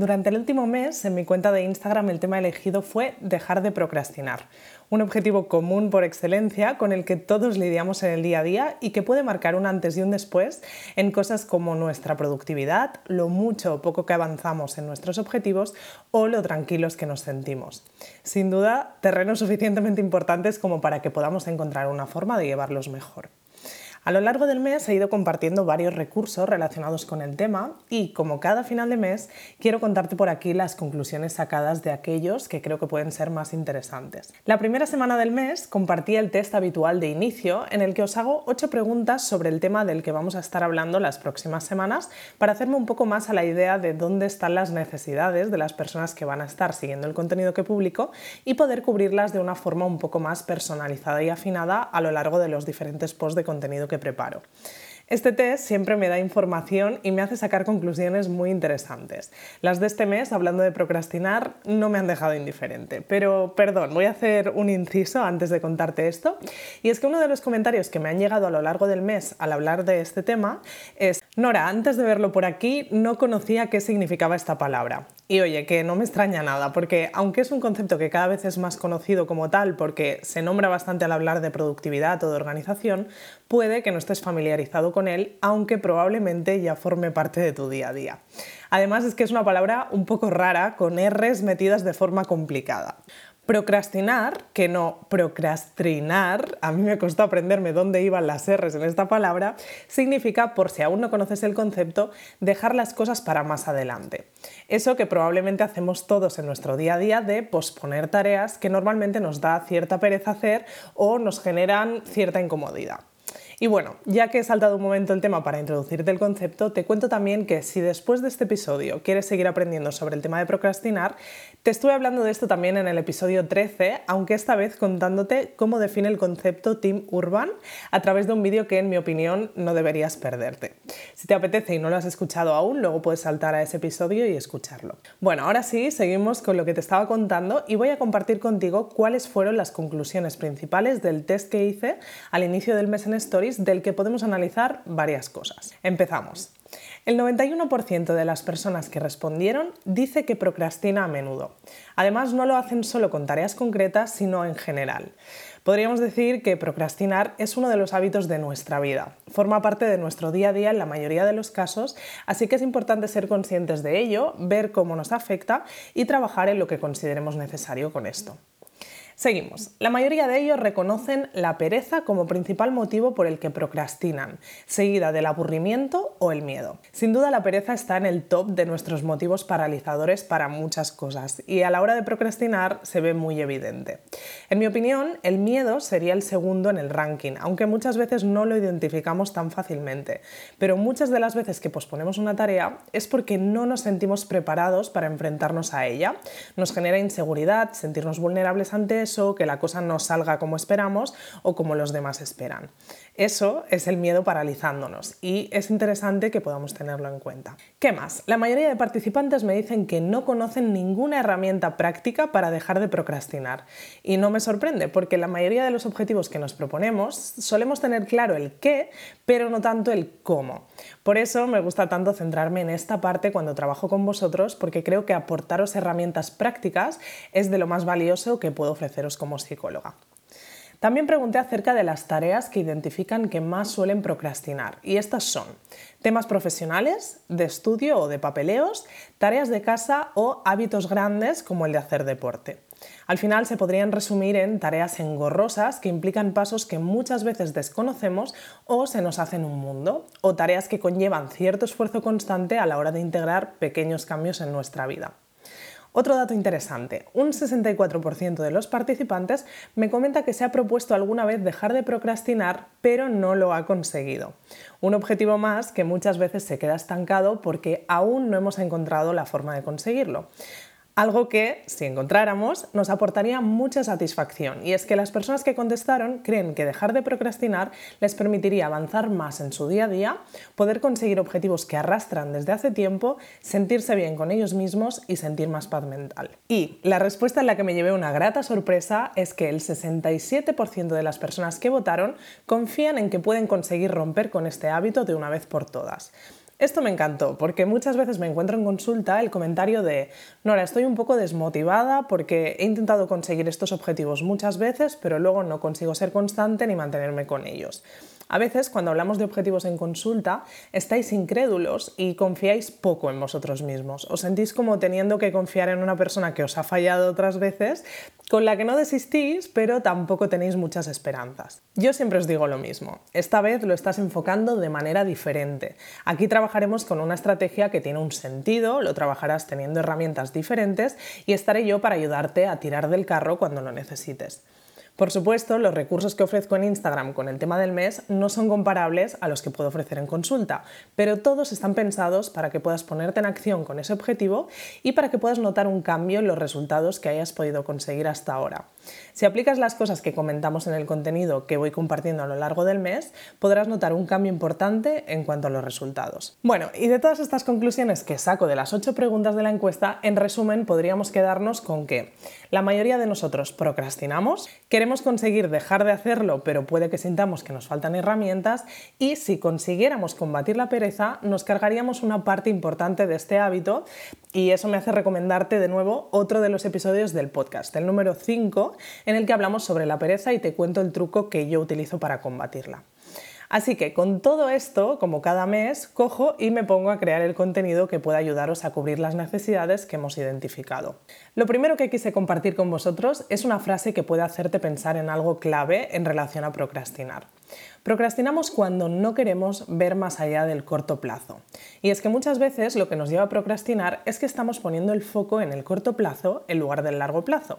Durante el último mes, en mi cuenta de Instagram, el tema elegido fue dejar de procrastinar, un objetivo común por excelencia con el que todos lidiamos en el día a día y que puede marcar un antes y un después en cosas como nuestra productividad, lo mucho o poco que avanzamos en nuestros objetivos o lo tranquilos que nos sentimos. Sin duda, terrenos suficientemente importantes como para que podamos encontrar una forma de llevarlos mejor. A lo largo del mes he ido compartiendo varios recursos relacionados con el tema y como cada final de mes quiero contarte por aquí las conclusiones sacadas de aquellos que creo que pueden ser más interesantes. La primera semana del mes compartí el test habitual de inicio en el que os hago ocho preguntas sobre el tema del que vamos a estar hablando las próximas semanas para hacerme un poco más a la idea de dónde están las necesidades de las personas que van a estar siguiendo el contenido que publico y poder cubrirlas de una forma un poco más personalizada y afinada a lo largo de los diferentes posts de contenido que preparo. Este test siempre me da información y me hace sacar conclusiones muy interesantes. Las de este mes, hablando de procrastinar, no me han dejado indiferente. Pero, perdón, voy a hacer un inciso antes de contarte esto. Y es que uno de los comentarios que me han llegado a lo largo del mes al hablar de este tema es, Nora, antes de verlo por aquí, no conocía qué significaba esta palabra. Y oye, que no me extraña nada, porque aunque es un concepto que cada vez es más conocido como tal, porque se nombra bastante al hablar de productividad o de organización, puede que no estés familiarizado con él, aunque probablemente ya forme parte de tu día a día. Además es que es una palabra un poco rara, con R's metidas de forma complicada. Procrastinar, que no procrastinar, a mí me costó aprenderme dónde iban las R's en esta palabra, significa, por si aún no conoces el concepto, dejar las cosas para más adelante. Eso que probablemente hacemos todos en nuestro día a día de posponer tareas que normalmente nos da cierta pereza hacer o nos generan cierta incomodidad. Y bueno, ya que he saltado un momento el tema para introducirte el concepto, te cuento también que si después de este episodio quieres seguir aprendiendo sobre el tema de procrastinar, te estuve hablando de esto también en el episodio 13, aunque esta vez contándote cómo define el concepto Team Urban a través de un vídeo que en mi opinión no deberías perderte. Si te apetece y no lo has escuchado aún, luego puedes saltar a ese episodio y escucharlo. Bueno, ahora sí, seguimos con lo que te estaba contando y voy a compartir contigo cuáles fueron las conclusiones principales del test que hice al inicio del mes en Del que podemos analizar varias cosas. Empezamos. El 91% de las personas que respondieron dice que procrastina a menudo. Además, no lo hacen solo con tareas concretas, sino en general. Podríamos decir que procrastinar es uno de los hábitos de nuestra vida. Forma parte de nuestro día a día en la mayoría de los casos, así que es importante ser conscientes de ello, ver cómo nos afecta y trabajar en lo que consideremos necesario con esto. Seguimos. La mayoría de ellos reconocen la pereza como principal motivo por el que procrastinan, seguida del aburrimiento o el miedo. Sin duda la pereza está en el top de nuestros motivos paralizadores para muchas cosas y a la hora de procrastinar se ve muy evidente. En mi opinión, el miedo sería el segundo en el ranking, aunque muchas veces no lo identificamos tan fácilmente. Pero muchas de las veces que posponemos una tarea es porque no nos sentimos preparados para enfrentarnos a ella. Nos genera inseguridad, sentirnos vulnerables ante que la cosa no salga como esperamos o como los demás esperan. Eso es el miedo paralizándonos y es interesante que podamos tenerlo en cuenta. ¿Qué más? La mayoría de participantes me dicen que no conocen ninguna herramienta práctica para dejar de procrastinar. Y no me sorprende porque la mayoría de los objetivos que nos proponemos solemos tener claro el qué, pero no tanto el cómo. Por eso me gusta tanto centrarme en esta parte cuando trabajo con vosotros porque creo que aportaros herramientas prácticas es de lo más valioso que puedo ofreceros como psicóloga. También pregunté acerca de las tareas que identifican que más suelen procrastinar y estas son temas profesionales, de estudio o de papeleos, tareas de casa o hábitos grandes como el de hacer deporte. Al final se podrían resumir en tareas engorrosas que implican pasos que muchas veces desconocemos o se nos hacen un mundo, o tareas que conllevan cierto esfuerzo constante a la hora de integrar pequeños cambios en nuestra vida. Otro dato interesante, un 64% de los participantes me comenta que se ha propuesto alguna vez dejar de procrastinar, pero no lo ha conseguido. Un objetivo más que muchas veces se queda estancado porque aún no hemos encontrado la forma de conseguirlo. Algo que, si encontráramos, nos aportaría mucha satisfacción. Y es que las personas que contestaron creen que dejar de procrastinar les permitiría avanzar más en su día a día, poder conseguir objetivos que arrastran desde hace tiempo, sentirse bien con ellos mismos y sentir más paz mental. Y la respuesta en la que me llevé una grata sorpresa es que el 67% de las personas que votaron confían en que pueden conseguir romper con este hábito de una vez por todas. Esto me encantó porque muchas veces me encuentro en consulta el comentario de, Nora, estoy un poco desmotivada porque he intentado conseguir estos objetivos muchas veces, pero luego no consigo ser constante ni mantenerme con ellos. A veces, cuando hablamos de objetivos en consulta, estáis incrédulos y confiáis poco en vosotros mismos. Os sentís como teniendo que confiar en una persona que os ha fallado otras veces, con la que no desistís, pero tampoco tenéis muchas esperanzas. Yo siempre os digo lo mismo. Esta vez lo estás enfocando de manera diferente. Aquí trabajaremos con una estrategia que tiene un sentido, lo trabajarás teniendo herramientas diferentes y estaré yo para ayudarte a tirar del carro cuando lo necesites. Por supuesto, los recursos que ofrezco en Instagram con el tema del mes no son comparables a los que puedo ofrecer en consulta, pero todos están pensados para que puedas ponerte en acción con ese objetivo y para que puedas notar un cambio en los resultados que hayas podido conseguir hasta ahora. Si aplicas las cosas que comentamos en el contenido que voy compartiendo a lo largo del mes, podrás notar un cambio importante en cuanto a los resultados. Bueno, y de todas estas conclusiones que saco de las ocho preguntas de la encuesta, en resumen podríamos quedarnos con que la mayoría de nosotros procrastinamos, queremos conseguir dejar de hacerlo, pero puede que sintamos que nos faltan herramientas y si consiguiéramos combatir la pereza, nos cargaríamos una parte importante de este hábito y eso me hace recomendarte de nuevo otro de los episodios del podcast, el número 5, en el que hablamos sobre la pereza y te cuento el truco que yo utilizo para combatirla. Así que con todo esto, como cada mes, cojo y me pongo a crear el contenido que pueda ayudaros a cubrir las necesidades que hemos identificado. Lo primero que quise compartir con vosotros es una frase que puede hacerte pensar en algo clave en relación a procrastinar. Procrastinamos cuando no queremos ver más allá del corto plazo. Y es que muchas veces lo que nos lleva a procrastinar es que estamos poniendo el foco en el corto plazo en lugar del largo plazo.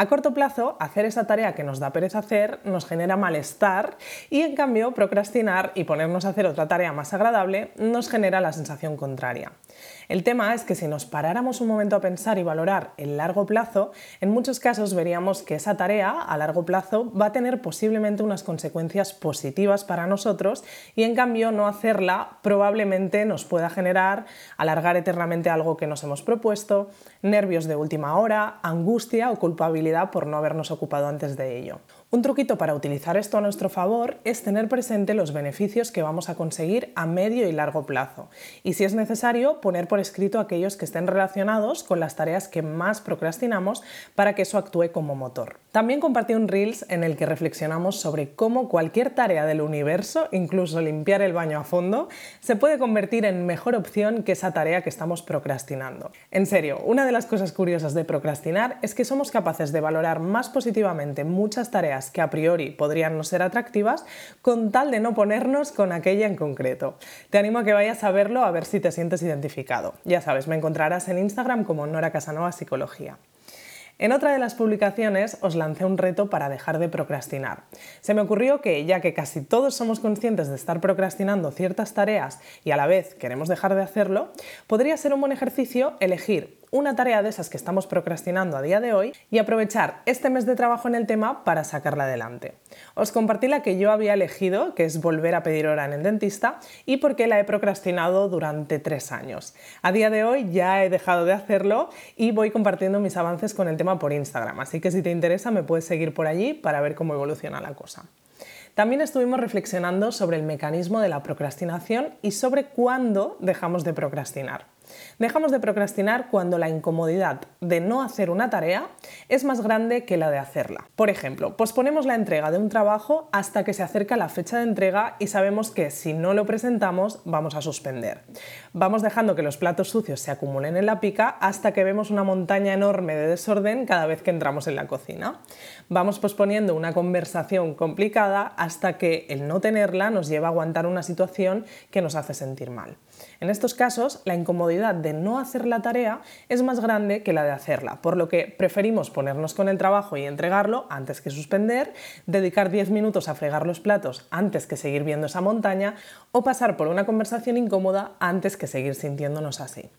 A corto plazo, hacer esa tarea que nos da pereza hacer nos genera malestar y en cambio procrastinar y ponernos a hacer otra tarea más agradable nos genera la sensación contraria. El tema es que si nos paráramos un momento a pensar y valorar el largo plazo, en muchos casos veríamos que esa tarea a largo plazo va a tener posiblemente unas consecuencias positivas para nosotros y en cambio no hacerla probablemente nos pueda generar alargar eternamente algo que nos hemos propuesto, nervios de última hora, angustia o culpabilidad por no habernos ocupado antes de ello. Un truquito para utilizar esto a nuestro favor es tener presente los beneficios que vamos a conseguir a medio y largo plazo y si es necesario poner escrito aquellos que estén relacionados con las tareas que más procrastinamos para que eso actúe como motor. También compartí un Reels en el que reflexionamos sobre cómo cualquier tarea del universo, incluso limpiar el baño a fondo, se puede convertir en mejor opción que esa tarea que estamos procrastinando. En serio, una de las cosas curiosas de procrastinar es que somos capaces de valorar más positivamente muchas tareas que a priori podrían no ser atractivas con tal de no ponernos con aquella en concreto. Te animo a que vayas a verlo a ver si te sientes identificado. Ya sabes, me encontrarás en Instagram como Nora Casanova Psicología. En otra de las publicaciones os lancé un reto para dejar de procrastinar. Se me ocurrió que, ya que casi todos somos conscientes de estar procrastinando ciertas tareas y a la vez queremos dejar de hacerlo, podría ser un buen ejercicio elegir una tarea de esas que estamos procrastinando a día de hoy y aprovechar este mes de trabajo en el tema para sacarla adelante. Os compartí la que yo había elegido, que es volver a pedir hora en el dentista, y por qué la he procrastinado durante tres años. A día de hoy ya he dejado de hacerlo y voy compartiendo mis avances con el tema por Instagram, así que si te interesa me puedes seguir por allí para ver cómo evoluciona la cosa. También estuvimos reflexionando sobre el mecanismo de la procrastinación y sobre cuándo dejamos de procrastinar. Dejamos de procrastinar cuando la incomodidad de no hacer una tarea es más grande que la de hacerla. Por ejemplo, posponemos la entrega de un trabajo hasta que se acerca la fecha de entrega y sabemos que si no lo presentamos vamos a suspender. Vamos dejando que los platos sucios se acumulen en la pica hasta que vemos una montaña enorme de desorden cada vez que entramos en la cocina. Vamos posponiendo una conversación complicada hasta que el no tenerla nos lleva a aguantar una situación que nos hace sentir mal. En estos casos, la incomodidad de no hacer la tarea es más grande que la de hacerla, por lo que preferimos ponernos con el trabajo y entregarlo antes que suspender, dedicar 10 minutos a fregar los platos antes que seguir viendo esa montaña o pasar por una conversación incómoda antes que seguir sintiéndonos así.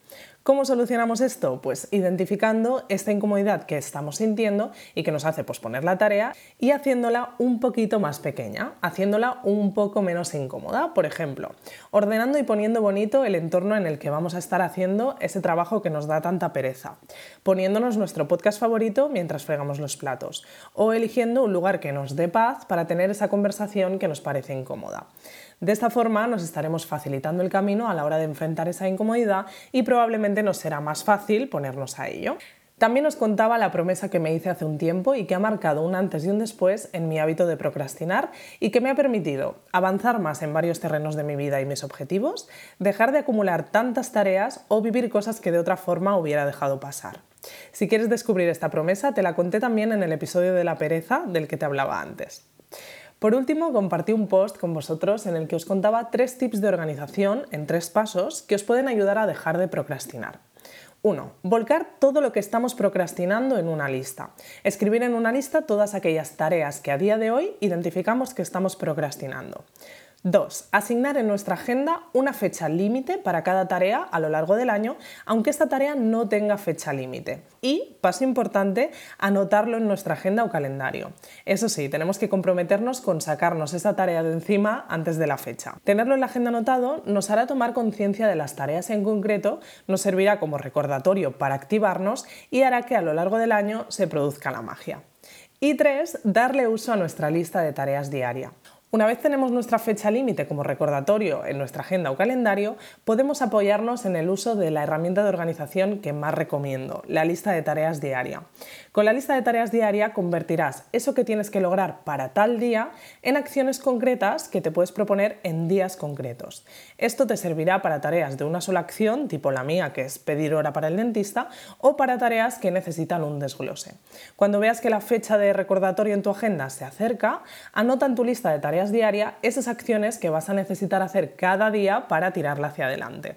¿Cómo solucionamos esto? Pues identificando esta incomodidad que estamos sintiendo y que nos hace posponer la tarea y haciéndola un poquito más pequeña, haciéndola un poco menos incómoda. Por ejemplo, ordenando y poniendo bonito el entorno en el que vamos a estar haciendo ese trabajo que nos da tanta pereza, poniéndonos nuestro podcast favorito mientras fregamos los platos o eligiendo un lugar que nos dé paz para tener esa conversación que nos parece incómoda. De esta forma nos estaremos facilitando el camino a la hora de enfrentar esa incomodidad y probablemente nos será más fácil ponernos a ello. También os contaba la promesa que me hice hace un tiempo y que ha marcado un antes y un después en mi hábito de procrastinar y que me ha permitido avanzar más en varios terrenos de mi vida y mis objetivos, dejar de acumular tantas tareas o vivir cosas que de otra forma hubiera dejado pasar. Si quieres descubrir esta promesa, te la conté también en el episodio de la pereza del que te hablaba antes. Por último, compartí un post con vosotros en el que os contaba tres tips de organización en tres pasos que os pueden ayudar a dejar de procrastinar. 1. Volcar todo lo que estamos procrastinando en una lista. Escribir en una lista todas aquellas tareas que a día de hoy identificamos que estamos procrastinando. 2. Asignar en nuestra agenda una fecha límite para cada tarea a lo largo del año, aunque esta tarea no tenga fecha límite. Y, paso importante, anotarlo en nuestra agenda o calendario. Eso sí, tenemos que comprometernos con sacarnos esa tarea de encima antes de la fecha. Tenerlo en la agenda anotado nos hará tomar conciencia de las tareas en concreto, nos servirá como recordatorio para activarnos y hará que a lo largo del año se produzca la magia. Y 3. Darle uso a nuestra lista de tareas diaria. Una vez tenemos nuestra fecha límite como recordatorio en nuestra agenda o calendario, podemos apoyarnos en el uso de la herramienta de organización que más recomiendo, la lista de tareas diaria. Con la lista de tareas diaria convertirás eso que tienes que lograr para tal día en acciones concretas que te puedes proponer en días concretos. Esto te servirá para tareas de una sola acción, tipo la mía, que es pedir hora para el dentista, o para tareas que necesitan un desglose. Cuando veas que la fecha de recordatorio en tu agenda se acerca, anota en tu lista de tareas diaria esas acciones que vas a necesitar hacer cada día para tirarla hacia adelante.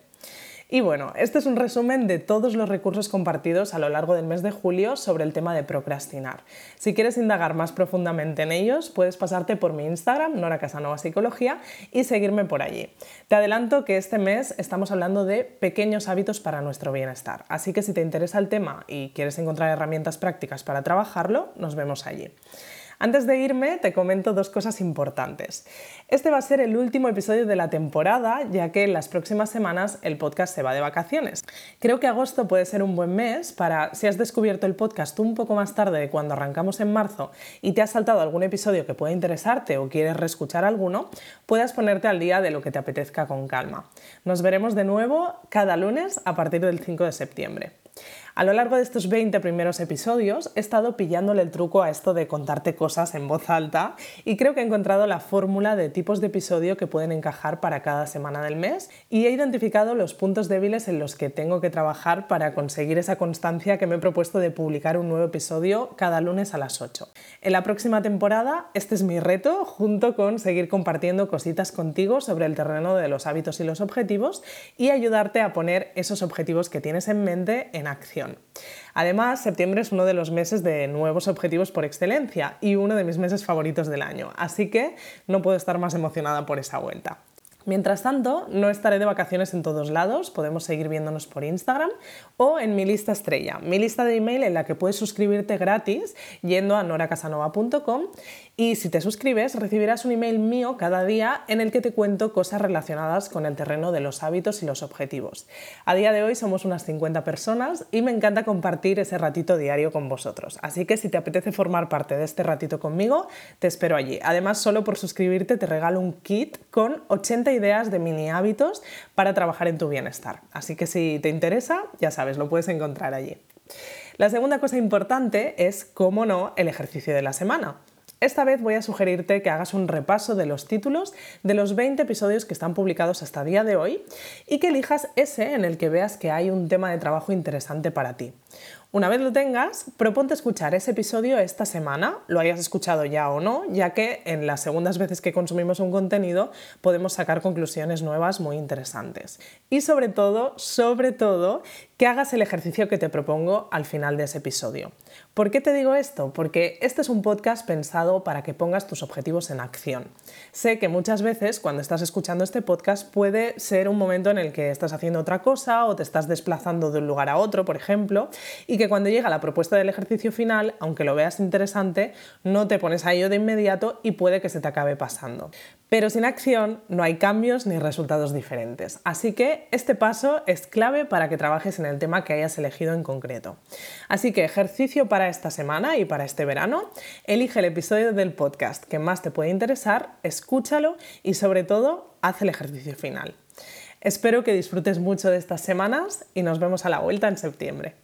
Y bueno, este es un resumen de todos los recursos compartidos a lo largo del mes de julio sobre el tema de procrastinar. Si quieres indagar más profundamente en ellos, puedes pasarte por mi Instagram, Nora Casanova Psicología, y seguirme por allí. Te adelanto que este mes estamos hablando de pequeños hábitos para nuestro bienestar, así que si te interesa el tema y quieres encontrar herramientas prácticas para trabajarlo, nos vemos allí. Antes de irme, te comento dos cosas importantes. Este va a ser el último episodio de la temporada, ya que en las próximas semanas el podcast se va de vacaciones. Creo que agosto puede ser un buen mes para, si has descubierto el podcast un poco más tarde de cuando arrancamos en marzo y te has saltado algún episodio que pueda interesarte o quieres reescuchar alguno, puedas ponerte al día de lo que te apetezca con calma. Nos veremos de nuevo cada lunes a partir del 5 de septiembre. A lo largo de estos 20 primeros episodios he estado pillándole el truco a esto de contarte cosas en voz alta y creo que he encontrado la fórmula de tipos de episodio que pueden encajar para cada semana del mes y he identificado los puntos débiles en los que tengo que trabajar para conseguir esa constancia que me he propuesto de publicar un nuevo episodio cada lunes a las 8. En la próxima temporada este es mi reto junto con seguir compartiendo cositas contigo sobre el terreno de los hábitos y los objetivos y ayudarte a poner esos objetivos que tienes en mente en acción. Además, septiembre es uno de los meses de nuevos objetivos por excelencia y uno de mis meses favoritos del año, así que no puedo estar más emocionada por esa vuelta. Mientras tanto, no estaré de vacaciones en todos lados, podemos seguir viéndonos por Instagram o en mi lista estrella, mi lista de email en la que puedes suscribirte gratis yendo a noracasanova.com y si te suscribes recibirás un email mío cada día en el que te cuento cosas relacionadas con el terreno de los hábitos y los objetivos. A día de hoy somos unas 50 personas y me encanta compartir ese ratito diario con vosotros, así que si te apetece formar parte de este ratito conmigo, te espero allí. Además, solo por suscribirte te regalo un kit con 80 ideas de mini hábitos para trabajar en tu bienestar. Así que si te interesa, ya sabes, lo puedes encontrar allí. La segunda cosa importante es, cómo no, el ejercicio de la semana. Esta vez voy a sugerirte que hagas un repaso de los títulos de los 20 episodios que están publicados hasta día de hoy y que elijas ese en el que veas que hay un tema de trabajo interesante para ti. Una vez lo tengas, proponte escuchar ese episodio esta semana, lo hayas escuchado ya o no, ya que en las segundas veces que consumimos un contenido podemos sacar conclusiones nuevas muy interesantes. Y sobre todo, sobre todo, que hagas el ejercicio que te propongo al final de ese episodio. ¿Por qué te digo esto? Porque este es un podcast pensado para que pongas tus objetivos en acción. Sé que muchas veces cuando estás escuchando este podcast puede ser un momento en el que estás haciendo otra cosa o te estás desplazando de un lugar a otro, por ejemplo, y que cuando llega la propuesta del ejercicio final, aunque lo veas interesante, no te pones a ello de inmediato y puede que se te acabe pasando. Pero sin acción no hay cambios ni resultados diferentes. Así que este paso es clave para que trabajes en el tema que hayas elegido en concreto. Así que ejercicio para esta semana y para este verano, elige el episodio del podcast que más te puede interesar, escúchalo y sobre todo haz el ejercicio final. Espero que disfrutes mucho de estas semanas y nos vemos a la vuelta en septiembre.